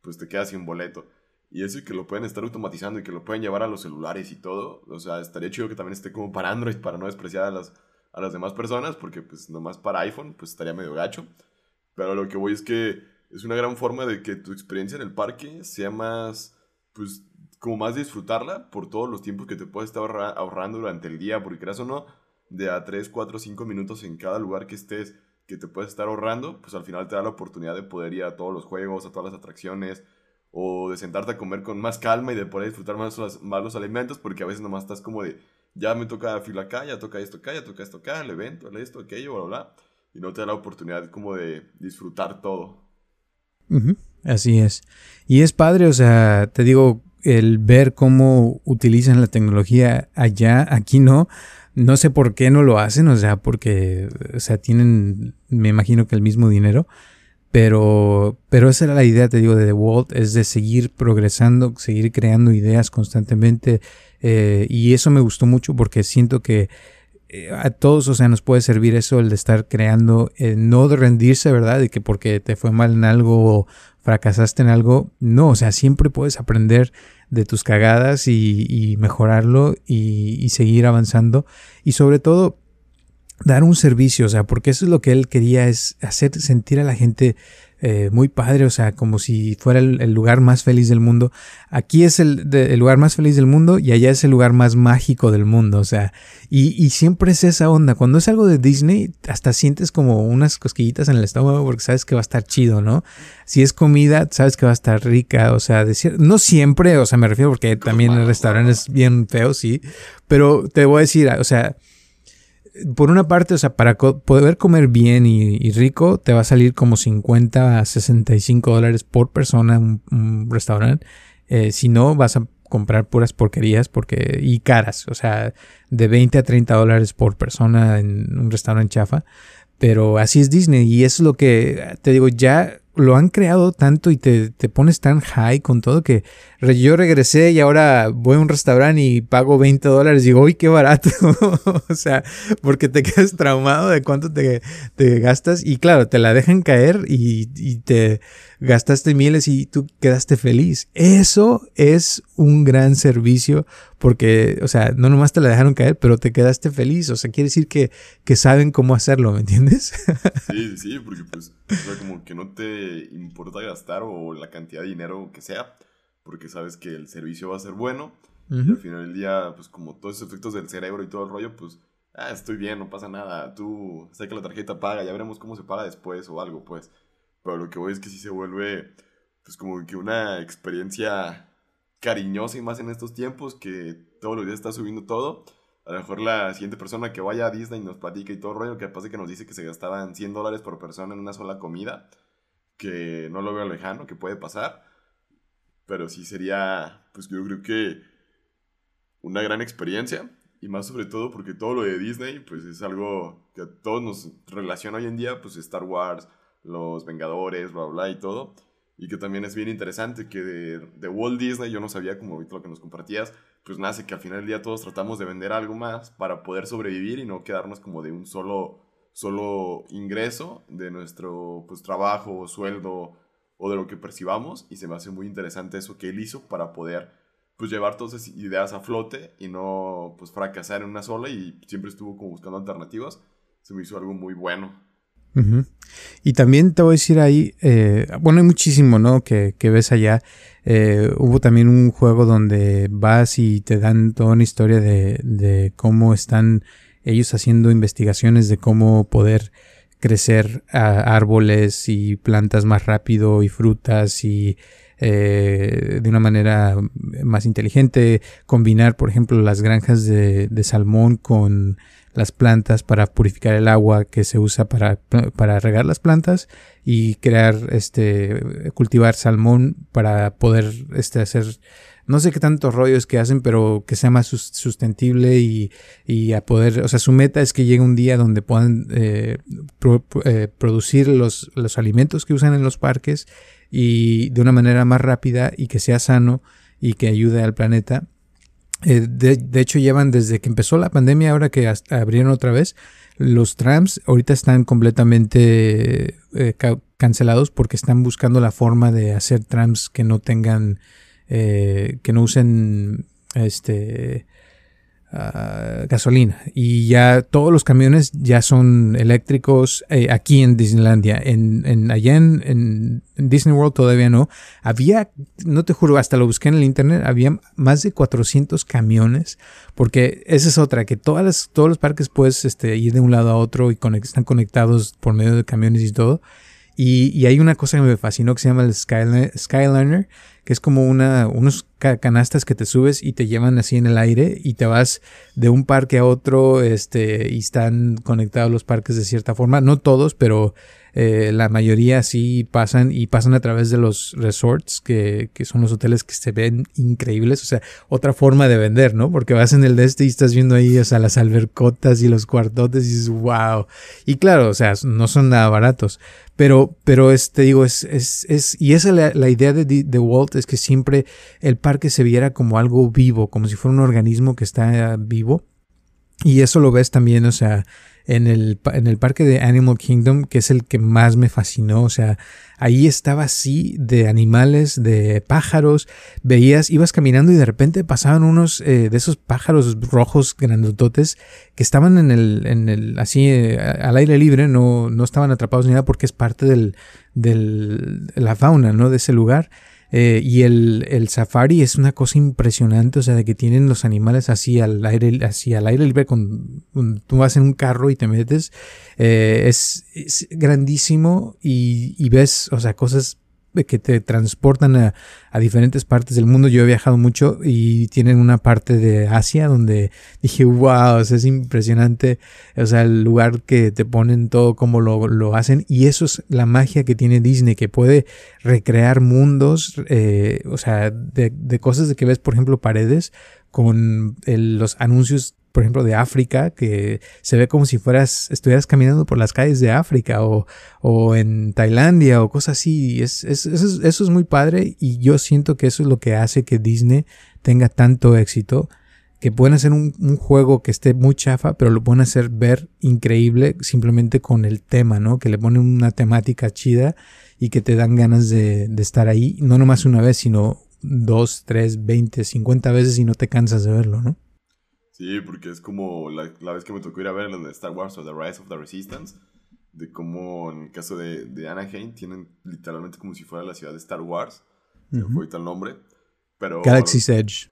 pues te quedas sin boleto. Y eso y que lo pueden estar automatizando y que lo pueden llevar a los celulares y todo. O sea, estaría chido que también esté como para Android para no despreciar a las, a las demás personas, porque pues nomás para iPhone pues estaría medio gacho. Pero lo que voy es que es una gran forma de que tu experiencia en el parque sea más, pues como más disfrutarla por todos los tiempos que te puedes estar ahorrando durante el día, porque creas o no, de a 3, 4, 5 minutos en cada lugar que estés que te puedes estar ahorrando, pues al final te da la oportunidad de poder ir a todos los juegos, a todas las atracciones, o de sentarte a comer con más calma y de poder disfrutar más los, más los alimentos, porque a veces nomás estás como de, ya me toca fila acá, ya toca esto acá, ya toca esto acá, el evento, el esto, aquello, bla, bla, y no te da la oportunidad como de disfrutar todo. Así es. Y es padre, o sea, te digo, el ver cómo utilizan la tecnología allá, aquí no. No sé por qué no lo hacen, o sea, porque, o sea, tienen, me imagino que el mismo dinero, pero, pero esa era la idea, te digo, de The Walt, es de seguir progresando, seguir creando ideas constantemente, eh, y eso me gustó mucho porque siento que eh, a todos, o sea, nos puede servir eso, el de estar creando, eh, no de rendirse, ¿verdad? De que porque te fue mal en algo o fracasaste en algo, no, o sea, siempre puedes aprender de tus cagadas y, mejorarlo y, y, seguir avanzando. Y sobre todo, dar un servicio, o sea, porque eso es lo que él quería, es hacer sentir a la gente eh, muy padre, o sea, como si fuera el, lugar más feliz del mundo. Aquí es el, lugar más feliz del mundo y allá es el lugar más mágico del mundo, o sea, y, siempre es esa onda. Cuando es algo de Disney, hasta sientes como unas cosquillitas en el estómago porque sabes que va a estar chido, ¿no? Si es comida, sabes que va a estar rica, o sea, no siempre, o sea, me refiero porque también el restaurante es bien feo, sí, pero te voy a decir, o sea, por una parte, o sea, para poder comer bien y, rico, te va a salir como 50 a 65 dólares por persona un, un restaurante. Eh, si no, vas a comprar puras porquerías porque y caras, o sea, de 20 a 30 dólares por persona en un restaurante chafa. Pero así es Disney y eso es lo que te digo, ya lo han creado tanto y te, pones tan high con todo que yo regresé y ahora voy a un restaurante y pago 20 dólares y digo, uy, qué barato. *laughs* o sea, porque te quedas traumado de cuánto te, te, gastas y claro, te la dejan caer y, te gastaste miles y tú quedaste feliz. Eso es un gran servicio porque, o sea, no nomás te la dejaron caer, pero te quedaste feliz. O sea, quiere decir que, que saben cómo hacerlo, ¿me entiendes? *laughs* Sí, sí, porque pues, como que no te importa gastar o la cantidad de dinero que sea, porque sabes que el servicio va a ser bueno. Y al final del día, pues como todos esos efectos del cerebro y todo el rollo, pues, ah, estoy bien, no pasa nada. Tú, sé que la tarjeta paga, ya veremos cómo se paga después o algo, pues. Pero lo que voy es que sí se vuelve, pues como que una experiencia cariñosa y más en estos tiempos que todos los días está subiendo todo. A lo mejor la siguiente persona que vaya a Disney y nos platica y todo el rollo, que pasa que nos dice que se gastaban 100 dólares por persona en una sola comida, que no lo veo lejano, que puede pasar. Pero sí sería, pues yo creo que una gran experiencia. Y más sobre todo porque todo lo de Disney, pues es algo que a todos nos relaciona hoy en día, pues Star Wars, los Vengadores, bla, bla, y todo. Y que también es bien interesante que de, Walt Disney, yo no sabía, como ahorita lo que nos compartías, pues nace que al final del día todos tratamos de vender algo más para poder sobrevivir y no quedarnos como de un solo, solo ingreso de nuestro pues, trabajo, sueldo o de lo que percibamos. Y se me hace muy interesante eso que él hizo para poder pues llevar todas esas ideas a flote y no pues fracasar en una sola y siempre estuvo como buscando alternativas. Se me hizo algo muy bueno. Y también te voy a decir ahí, eh, bueno, hay muchísimo, ¿no? Que, ves allá. Eh, hubo también un juego donde vas y te dan toda una historia de, de cómo están ellos haciendo investigaciones de cómo poder crecer árboles y plantas más rápido y frutas y eh, de una manera más inteligente, combinar, por ejemplo, las granjas de, de salmón con las plantas para purificar el agua que se usa para, para regar las plantas y crear este cultivar salmón para poder este hacer no sé qué tantos rollos que hacen, pero que sea más sustentable y, y, a poder, o sea, su meta es que llegue un día donde puedan eh, eh, producir los, los alimentos que usan en los parques y de una manera más rápida y que sea sano y que ayude al planeta. Eh, de, hecho, llevan desde que empezó la pandemia, ahora que abrieron otra vez, los trams ahorita están completamente cancelados porque están buscando la forma de hacer trams que no tengan, eh, que no usen este gasolina. Y ya todos los camiones ya son eléctricos eh, aquí en Disneylandia. En, en allá en, Disney World todavía no. Había, no te juro, hasta lo busqué en el internet, había más de 400 camiones. Porque esa es otra, que todas todos los parques puedes este, ir de un lado a otro y están conectados por medio de camiones y todo. Y, hay una cosa que me fascinó que se llama el Skyliner, que es como una, unos canastas que te subes y te llevan así en el aire y te vas de un parque a otro, este, y están conectados los parques de cierta forma, no todos, pero eh, la mayoría sí pasan y pasan a través de los resorts, que, que, son los hoteles que se ven increíbles. O sea, otra forma de vender, ¿no? Porque vas en el de este y estás viendo ahí, o sea, las albercotas y los cuartotes y dices, wow. Y claro, o sea, no son nada baratos. Pero, pero este, digo, es, es, es, y esa la, la idea de, de Walt es que siempre el parque se viera como algo vivo, como si fuera un organismo que está vivo. Y eso lo ves también, o sea, en el, en el parque de Animal Kingdom, que es el que más me fascinó. O sea, ahí estaba así de animales, de pájaros. Veías, ibas caminando y de repente pasaban unos eh, de esos pájaros rojos grandototes que estaban en el, en el, así eh, al aire libre, no, no estaban atrapados ni nada porque es parte del, del, de la fauna, ¿no? De ese lugar. Eh, y el, el, safari es una cosa impresionante, o sea, de que tienen los animales así al aire, así al aire libre, con, tú vas en un carro y te metes, eh, es, es, grandísimo y, y, ves, o sea, cosas que te transportan a, diferentes partes del mundo. Yo he viajado mucho y tienen una parte de Asia donde *laughs* dije, wow, es impresionante. O sea, el lugar que te ponen todo como lo, lo hacen. Y eso es la magia que tiene Disney, que puede recrear mundos, eh, o sea, de, cosas de que ves, por ejemplo, paredes con los anuncios por ejemplo, de África, que se ve como si fueras, estuvieras caminando por las calles de África o, o en Tailandia o cosas así. Es, es, eso, es, eso es muy padre y yo siento que eso es lo que hace que Disney tenga tanto éxito que pueden hacer un, juego que esté muy chafa, pero lo pueden hacer ver increíble simplemente con el tema, ¿no? Que le ponen una temática chida y que te dan ganas de, estar ahí, no nomás una vez, sino dos, tres, veinte, cincuenta veces y no te cansas de verlo, ¿no? Sí, porque es como la, vez que me tocó ir a ver lo de Star Wars o The Rise of the Resistance, de cómo en el caso de, de Anaheim tienen literalmente como si fuera la ciudad de Star Wars, uh fue tal nombre, pero... Galaxy's Edge.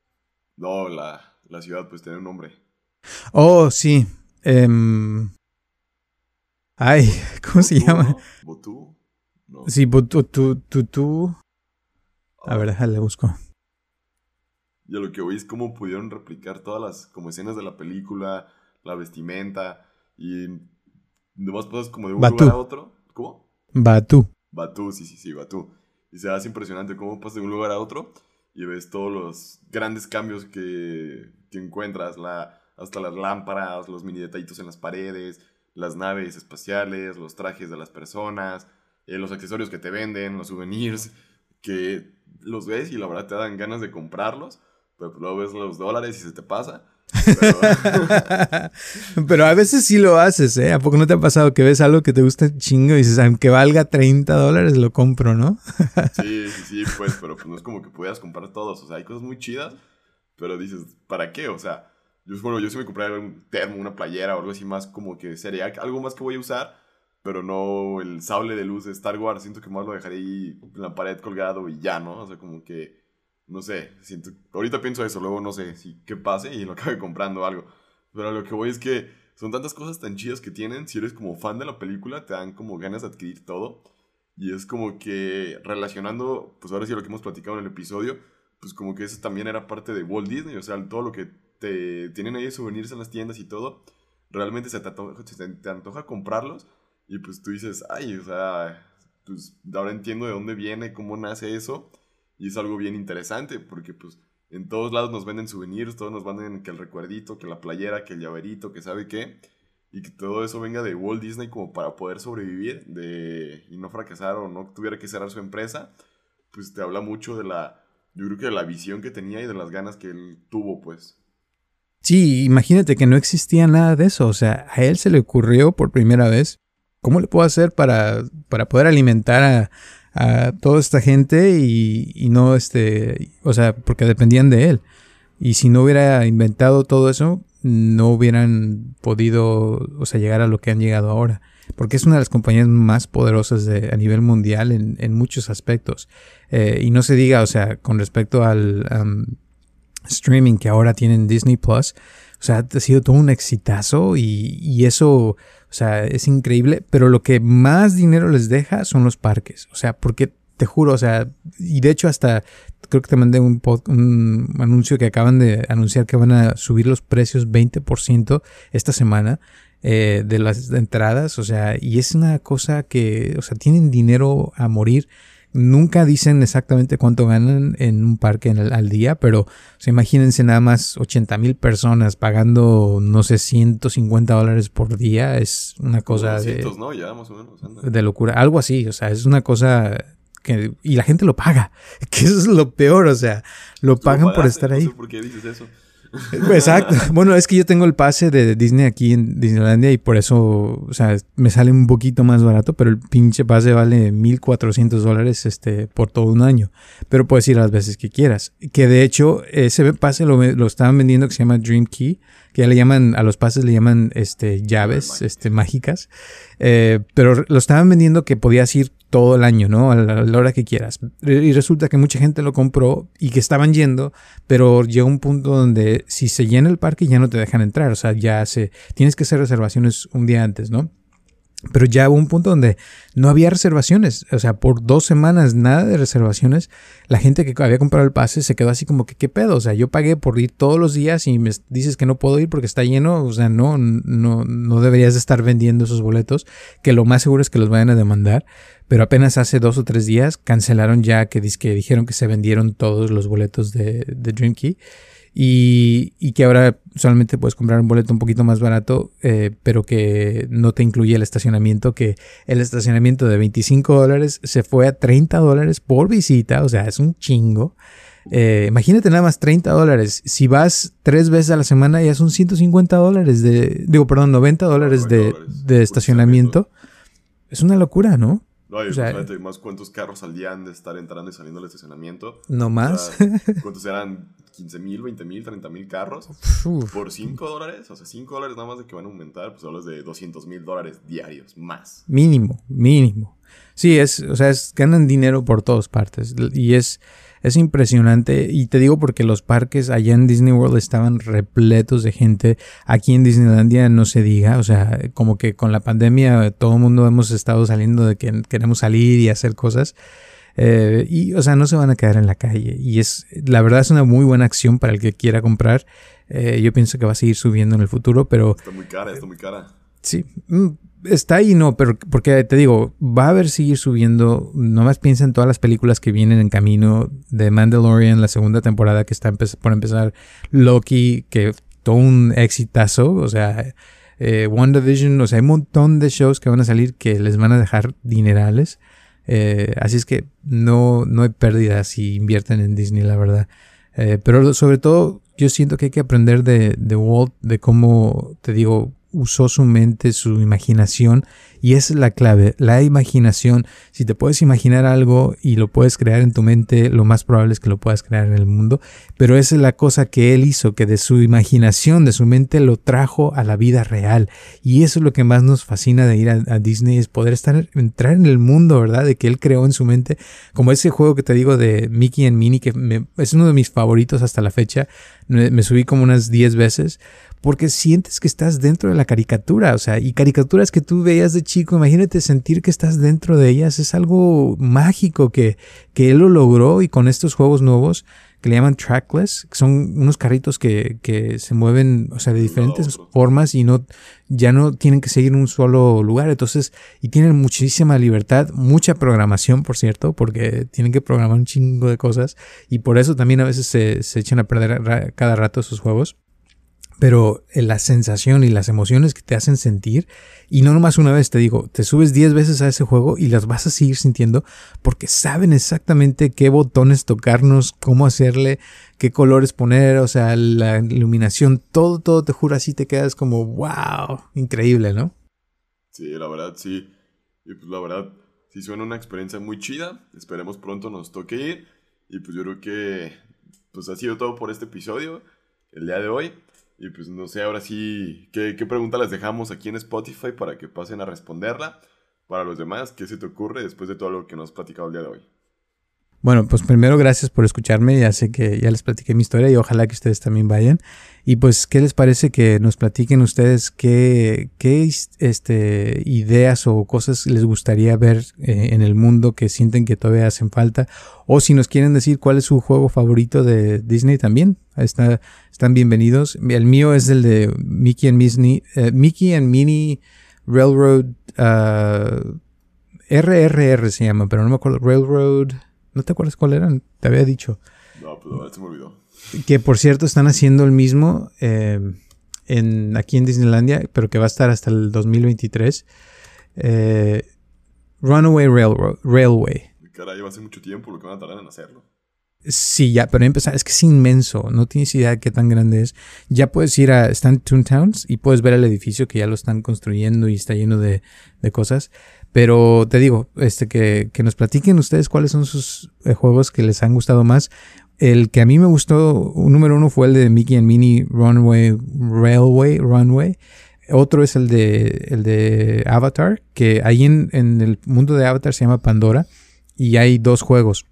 No, la, la ciudad pues tiene un nombre. Oh, sí. Em, ay, *laughs* ¿cómo se llama? ¿Botú? Sí, Botú, tú, tú, tú. A ver, déjale, busco. Y a lo que voy es cómo pudieron replicar todas las como escenas de la película, la vestimenta y demás cosas como de un lugar a otro. ¿Cómo? Batú. Batú, sí, sí, sí, Batú. Y se hace impresionante cómo pasa de un lugar a otro y ves todos los grandes cambios que, que encuentras, la, hasta las lámparas, los mini detallitos en las paredes, las naves espaciales, los trajes de las personas, eh, los accesorios que te venden, los souvenirs, que los ves y la verdad te dan ganas de comprarlos, pero luego ves los dólares y se te pasa. *laughs* Pero... a veces sí lo haces, ¿eh? ¿A poco no te ha pasado que ves algo que te gusta chingo y dices, aunque valga 30 dólares, lo compro, ¿no? *laughs* sí, sí, sí, pues, pero pues no es como que puedas comprar todos. O sea, hay cosas muy chidas, pero dices, ¿para qué? O sea, yo, bueno, yo sí me compré un termo, una playera o algo así más como que sería algo más que voy a usar, pero no el sable de luz de Star Wars. Siento que más lo dejaré ahí en la pared colgado y ya, ¿no? O sea, como que no sé, siento, ahorita pienso eso, luego no sé si qué pase y lo *laughs* acabe comprando algo. Pero lo que voy es que son tantas cosas tan chidas que tienen, si eres como fan de la película, te dan como ganas de adquirir todo. Y es como que relacionando, pues ahora sí lo que hemos platicado en el episodio, pues como que eso también era parte de Walt Disney, o sea, todo lo que te tienen ahí souvenirs en las tiendas y todo, realmente se te antoja, se te antoja comprarlos y pues tú dices, ay, o sea, pues ahora entiendo de dónde viene, cómo nace eso y es algo bien interesante porque pues en todos lados nos venden souvenirs, todos nos venden que el recuerdito, que la playera, que el llaverito, que sabe qué. Y que todo eso venga de Walt Disney como para poder sobrevivir de, y no fracasar o no tuviera que cerrar su empresa. Pues te habla mucho de la, yo creo que de la visión que tenía y de las ganas que él tuvo pues. Sí, imagínate que no existía nada de eso. O sea, a él se le ocurrió por primera vez, ¿cómo le puedo hacer para, para poder alimentar a, a toda esta gente y, no, este, o sea, porque dependían de él. Y si no hubiera inventado todo eso, no hubieran podido, o sea, llegar a lo que han llegado ahora. Porque es una de las compañías más poderosas de, a nivel mundial en, en muchos aspectos. Eh, y no se diga, o sea, con respecto al streaming que ahora tienen Disney Plus, o sea, ha sido todo un exitazo y, y eso o sea, es increíble, pero lo que más dinero les deja son los parques. O sea, porque te juro, o sea, y de hecho hasta creo que te mandé un, un anuncio que acaban de anunciar que van a subir los precios 20% esta semana eh, de las entradas. O sea, y es una cosa que, o sea, tienen dinero a morir. Nunca dicen exactamente cuánto ganan en un parque al día, pero imagínense nada más 80 mil personas pagando, no sé, 150 dólares por día. Es una cosa de, ¿no? ya, más o menos, de locura. Algo así, o sea, es una cosa que... Y la gente lo paga, *laughs* que eso es lo peor, o sea, lo pagan por estar ahí. ¿Por qué dices eso? Exacto. *laughs* Bueno, es que yo tengo el pase de Disney aquí en Disneylandia y por eso, o sea, me sale un poquito más barato, pero el pinche pase vale 1400 dólares este, por todo un año. Pero puedes ir las veces que quieras. Que de hecho, ese pase lo, lo estaban vendiendo que se llama Dream Key, que ya le llaman, a los pases le llaman este, llaves este, mágicas. Eh, pero lo estaban vendiendo que podías ir todo el año, ¿no? A la, hora que quieras. Y resulta que mucha gente lo compró y que estaban yendo, pero llegó un punto donde si se llena el parque ya no te dejan entrar, o sea, ya se tienes que hacer reservaciones un día antes, ¿no? Pero ya hubo un punto donde no había reservaciones. O sea, por dos semanas nada de reservaciones. La gente que había comprado el pase se quedó así como que, ¿qué pedo? O sea, yo pagué por ir todos los días y me dices que no puedo ir porque está lleno. O sea, no, no, no deberías de estar vendiendo esos boletos. Que lo más seguro es que los vayan a demandar. Pero apenas hace dos o tres días cancelaron ya que, que dijeron que se vendieron todos los boletos de, de Dream Key. Y, y, que ahora solamente puedes comprar un boleto un poquito más barato, eh, pero que no te incluye el estacionamiento, que el estacionamiento de 25 dólares se fue a 30 dólares por visita, o sea, es un chingo. Eh, imagínate nada más 30 dólares. Si vas tres veces a la semana ya son 150 dólares de, digo, perdón, 90 dólares de, de estacionamiento. Es una locura, ¿no? No, y o sea, más cuántos carros al día han de estar entrando y saliendo del estacionamiento. No más. *laughs* ¿Cuántos eran? 15 mil, 20 mil, 30 mil carros por 5 dólares. O sea, 5 dólares nada más de que van a aumentar, pues hablas de 200 mil dólares diarios más. Mínimo, mínimo. Sí, es, o sea, es, ganan dinero por todas partes. Y es, es impresionante. Y te digo porque los parques allá en Disney World estaban repletos de gente. Aquí en Disneylandia no se diga. O sea, como que con la pandemia todo el mundo hemos estado saliendo de que queremos salir y hacer cosas. Eh, y, o sea, no se van a quedar en la calle. Y es, la verdad es una muy buena acción para el que quiera comprar. Eh, yo pienso que va a seguir subiendo en el futuro, pero... Está muy cara, está muy cara. Sí, mm, está ahí, no, pero porque te digo, va a haber seguir subiendo. Nomás piensa en todas las películas que vienen en camino de Mandalorian, la segunda temporada que está por empezar, Loki, que todo un exitazo, o sea, eh, WandaVision, o sea, hay un montón de shows que van a salir que les van a dejar dinerales. Eh, así es que no, no hay pérdidas si invierten en Disney, la verdad. Eh, pero sobre todo, yo siento que hay que aprender de, de Walt, de cómo, te digo, usó su mente, su imaginación, y esa es la clave, la imaginación. Si te puedes imaginar algo y lo puedes crear en tu mente, lo más probable es que lo puedas crear en el mundo, pero esa es la cosa que él hizo, que de su imaginación, de su mente, lo trajo a la vida real. Y eso es lo que más nos fascina de ir a, Disney, es poder estar, entrar en el mundo, ¿verdad? De que él creó en su mente, como ese juego que te digo de Mickey and Minnie, que es uno de mis favoritos hasta la fecha, me, me subí como unas 10 veces, porque sientes que estás dentro de la caricatura, o sea, y caricaturas que tú veías de chico, imagínate sentir que estás dentro de ellas, es algo mágico que, que él lo logró y con estos juegos nuevos que le llaman trackless, que son unos carritos que, que se mueven, o sea, de diferentes formas y no, ya no tienen que seguir un solo lugar, entonces, y tienen muchísima libertad, mucha programación, por cierto, porque tienen que programar un chingo de cosas y por eso también a veces se, se echan a perder cada rato esos juegos pero eh, la sensación y las emociones que te hacen sentir, y no nomás una vez, te digo, te subes 10 veces a ese juego y las vas a seguir sintiendo porque saben exactamente qué botones tocarnos, cómo hacerle, qué colores poner, o sea, la iluminación, todo, todo, te juro, así te quedas como, wow, increíble, ¿no? Sí, la verdad, sí. Y pues la verdad, sí suena una experiencia muy chida. Esperemos pronto nos toque ir. Y pues yo creo que pues ha sido todo por este episodio, el día de hoy. Y pues no sé, ahora sí, ¿qué, ¿qué, pregunta les dejamos aquí en Spotify para que pasen a responderla? Para los demás, ¿qué se te ocurre después de todo lo que nos has platicado el día de hoy? Bueno, pues primero gracias por escucharme. Ya sé que ya les platiqué mi historia y ojalá que ustedes también vayan. Y pues, ¿qué les parece que nos platiquen ustedes qué, qué este, ideas o cosas les gustaría ver eh, en el mundo que sienten que todavía hacen falta? O si nos quieren decir cuál es su juego favorito de Disney también, está, están bienvenidos. El mío es el de Mickey and eh, Mickey and Minnie Railroad, RRR uh, se llama, pero no me acuerdo, Railroad. ¿No te acuerdas cuál eran? Te había dicho. No, pero se me olvidó. Que por cierto están haciendo el mismo eh, en, aquí en Disneylandia, pero que va a estar hasta el 2023. Eh, Runaway Railroad, Railway. Caray, va a ser mucho tiempo lo que van a tardar en hacerlo. Sí, ya, pero empezar, es que es inmenso, no tienes idea de qué tan grande es. Ya puedes ir a Stand Towns y puedes ver el edificio que ya lo están construyendo y está lleno de, de cosas. Pero te digo, este, que, que, nos platiquen ustedes cuáles son sus eh, juegos que les han gustado más. El que a mí me gustó, número uno fue el de Mickey and Minnie Runway, Railway, Runway. Otro es el de, el de Avatar, que ahí en, en el mundo de Avatar se llama Pandora. Y hay dos juegos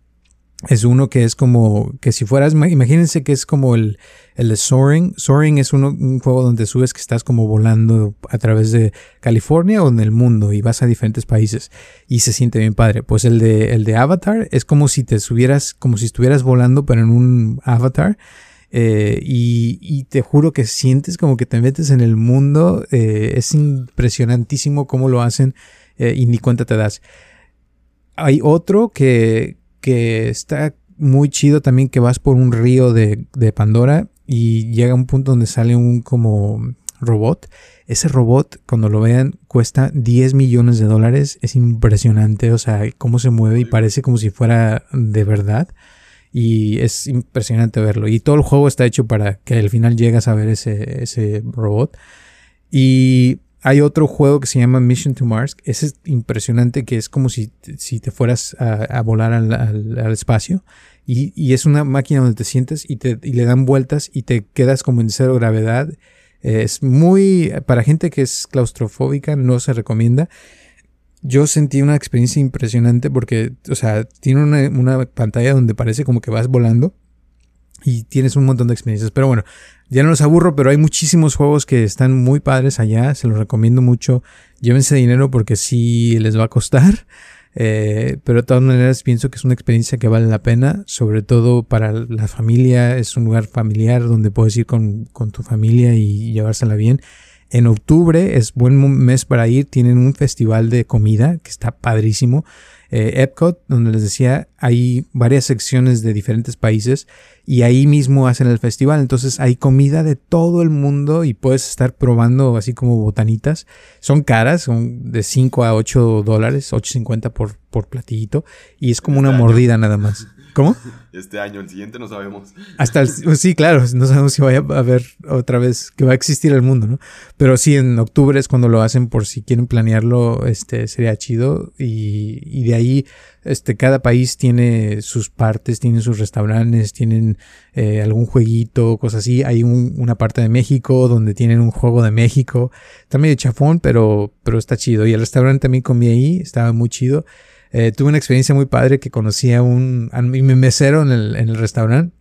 es uno que es como que si fueras, imagínense que es como el, el Soaring. Soaring es uno, un juego donde subes que estás como volando a través de California o en el mundo y vas a diferentes países y se siente bien padre. Pues el de, el de Avatar es como si te subieras, como si estuvieras volando pero en un avatar. Eh, y, y, te juro que sientes como que te metes en el mundo. Eh, es impresionantísimo cómo lo hacen eh, y ni cuenta te das. Hay otro que, que está muy chido también que vas por un río de, Pandora y llega un punto donde sale un como robot. Ese robot, cuando lo vean, cuesta 10 millones de dólares. Es impresionante, o sea, cómo se mueve y parece como si fuera de verdad. Y es impresionante verlo. Y todo el juego está hecho para que al final llegas a ver ese, ese robot. Y hay otro juego que se llama Mission to Mars. Ese es impresionante, que es como si, si te fueras a, volar al, espacio. Y, y, es una máquina donde te sientes y, te, y le dan vueltas y te quedas como en cero gravedad es muy, para gente que es claustrofóbica, no se recomienda. Yo sentí una experiencia impresionante porque, o sea, tiene una, pantalla donde parece como que vas volando y tienes un montón de experiencias. Pero bueno, ya no los aburro, pero hay muchísimos juegos que están muy padres allá, se los recomiendo mucho. Llévense dinero porque sí les va a costar. *laughs* Eh, pero de todas maneras pienso que es una experiencia que vale la pena, sobre todo para la familia, es un lugar familiar donde puedes ir con, con tu familia y llevársela bien. En octubre es buen mes para ir, tienen un festival de comida que está padrísimo. Eh, Epcot, donde les decía, hay varias secciones de diferentes países y ahí mismo hacen el festival. Entonces hay comida de todo el mundo y puedes estar probando así como botanitas. Son caras, son de 5 a 8 dólares, 8.50 por, por platillito y es como una mordida nada más. *laughs* ¿Cómo? Este año, el siguiente no sabemos. Hasta el, sí, claro, no sabemos si vaya a haber otra vez, que va a existir el mundo, ¿no? Pero sí, en octubre es cuando lo hacen por si quieren planearlo, este, sería chido. Y, y de ahí, este, cada país tiene sus partes, tienen sus restaurantes, tienen eh, algún jueguito, cosas así. Hay un, una parte de México donde tienen un juego de México. Está medio chafón, pero, pero está chido. Y el restaurante también comí ahí, estaba muy chido. Eh, tuve una experiencia muy padre que conocí a un, a mi mesero en el, en el restaurante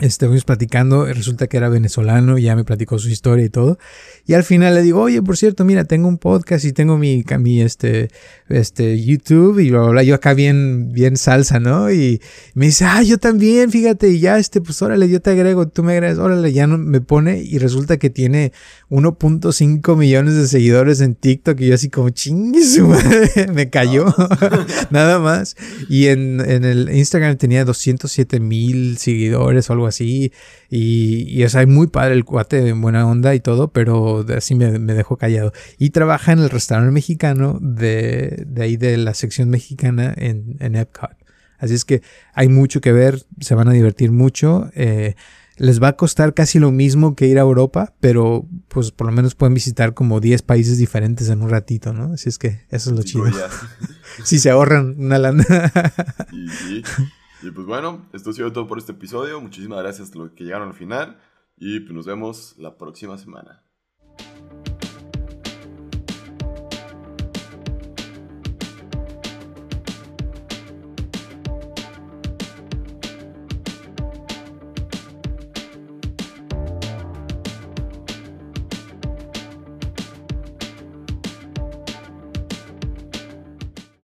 Estuvimos platicando, resulta que era venezolano, ya me platicó su historia y todo. Y al final le digo, oye, por cierto, mira, tengo un podcast y tengo mi, mi este, este, YouTube y bla, bla, Yo acá bien, bien salsa, ¿no? Y me dice, ah, yo también, fíjate, y ya, este, pues órale, yo te agrego, tú me agregas, órale, ya no, me pone y resulta que tiene 1.5 millones de seguidores en TikTok y yo así como, chingue su *laughs* madre, me cayó, *laughs* nada más. Y en, en el Instagram tenía 207 mil seguidores o algo así. Y, y o sea, muy padre el cuate, en buena onda y todo, pero así me, dejó callado. Y trabaja en el restaurante mexicano de, de ahí de la sección mexicana en, en, Epcot. Así es que hay mucho que ver, se van a divertir mucho. Eh, les va a costar casi lo mismo que ir a Europa, pero pues por lo menos pueden visitar como 10 países diferentes en un ratito, ¿no? Así es que eso es lo chido. *laughs* si se ahorran una lana. Y pues bueno, esto ha sido todo por este episodio. Muchísimas gracias a los que llegaron al final. Y pues nos vemos la próxima semana.